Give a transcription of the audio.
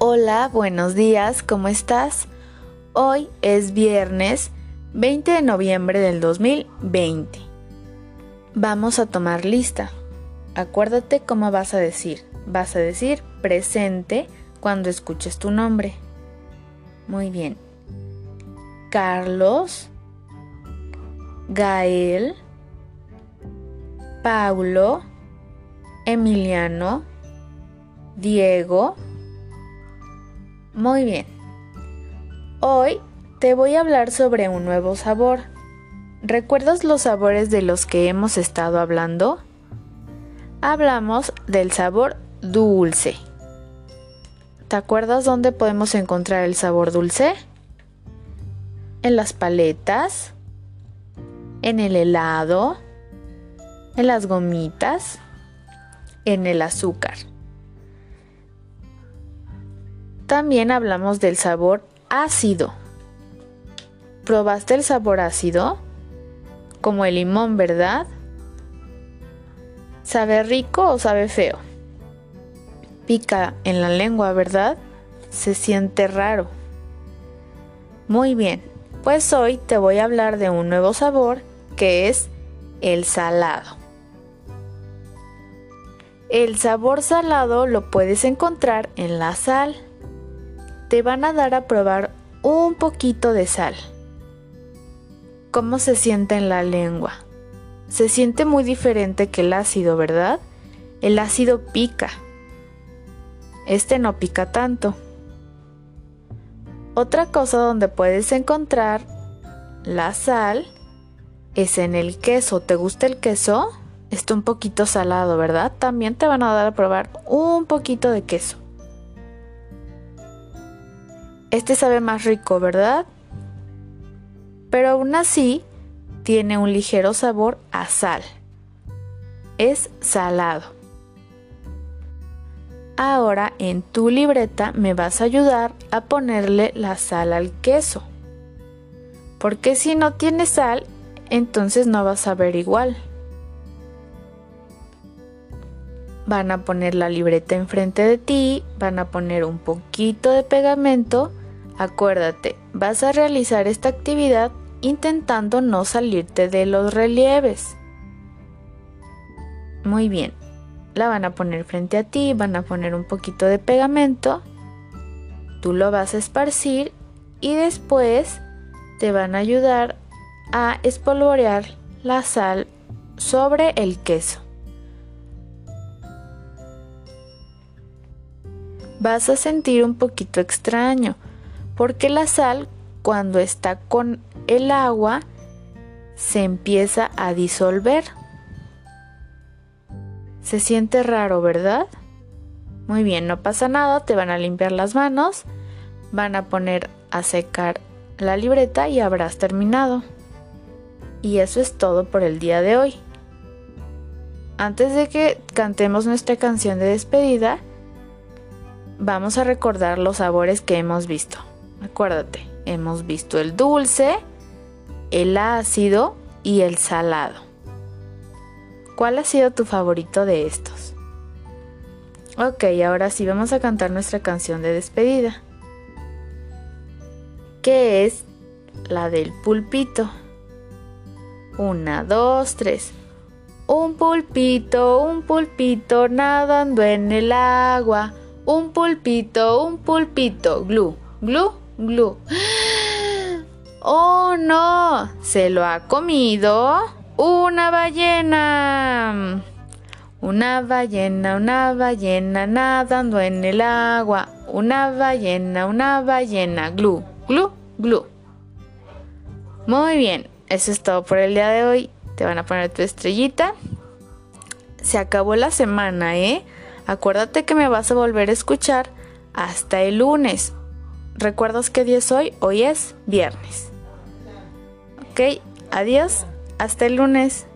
Hola, buenos días, ¿cómo estás? Hoy es viernes 20 de noviembre del 2020. Vamos a tomar lista. Acuérdate cómo vas a decir. Vas a decir presente cuando escuches tu nombre. Muy bien. Carlos, Gael, Paulo, Emiliano, Diego. Muy bien. Hoy te voy a hablar sobre un nuevo sabor. ¿Recuerdas los sabores de los que hemos estado hablando? Hablamos del sabor dulce. ¿Te acuerdas dónde podemos encontrar el sabor dulce? En las paletas, en el helado, en las gomitas, en el azúcar. También hablamos del sabor ácido. ¿Probaste el sabor ácido? Como el limón, ¿verdad? ¿Sabe rico o sabe feo? Pica en la lengua, ¿verdad? Se siente raro. Muy bien, pues hoy te voy a hablar de un nuevo sabor que es el salado. El sabor salado lo puedes encontrar en la sal. Te van a dar a probar un poquito de sal. ¿Cómo se siente en la lengua? Se siente muy diferente que el ácido, ¿verdad? El ácido pica. Este no pica tanto. Otra cosa donde puedes encontrar la sal es en el queso. ¿Te gusta el queso? está un poquito salado, ¿verdad? También te van a dar a probar un poquito de queso. Este sabe más rico, ¿verdad? Pero aún así tiene un ligero sabor a sal. Es salado. Ahora en tu libreta me vas a ayudar a ponerle la sal al queso. Porque si no tiene sal, entonces no vas a ver igual. van a poner la libreta enfrente de ti, van a poner un poquito de pegamento. Acuérdate, vas a realizar esta actividad intentando no salirte de los relieves. Muy bien, la van a poner frente a ti, van a poner un poquito de pegamento, tú lo vas a esparcir y después te van a ayudar a espolvorear la sal sobre el queso. vas a sentir un poquito extraño, porque la sal cuando está con el agua se empieza a disolver. Se siente raro, ¿verdad? Muy bien, no pasa nada, te van a limpiar las manos, van a poner a secar la libreta y habrás terminado. Y eso es todo por el día de hoy. Antes de que cantemos nuestra canción de despedida, vamos a recordar los sabores que hemos visto. Acuérdate, hemos visto el dulce, el ácido y el salado. ¿Cuál ha sido tu favorito de estos? Ok, ahora sí vamos a cantar nuestra canción de despedida. Que es la del pulpito. Una, dos, tres. Un pulpito, un pulpito nadando en el agua un pulpito, un pulpito, glu, glu, glu. ¡Oh no! Se lo ha comido una ballena. Una ballena, una ballena nadando en el agua. Una ballena, una ballena, glu, glu, glu. Muy bien, eso es todo por el día de hoy. Te van a poner tu estrellita. Se acabó la semana, ¿eh? Acuérdate que me vas a volver a escuchar hasta el lunes. ¿Recuerdas qué día es hoy? Hoy es viernes. Ok, adiós, hasta el lunes.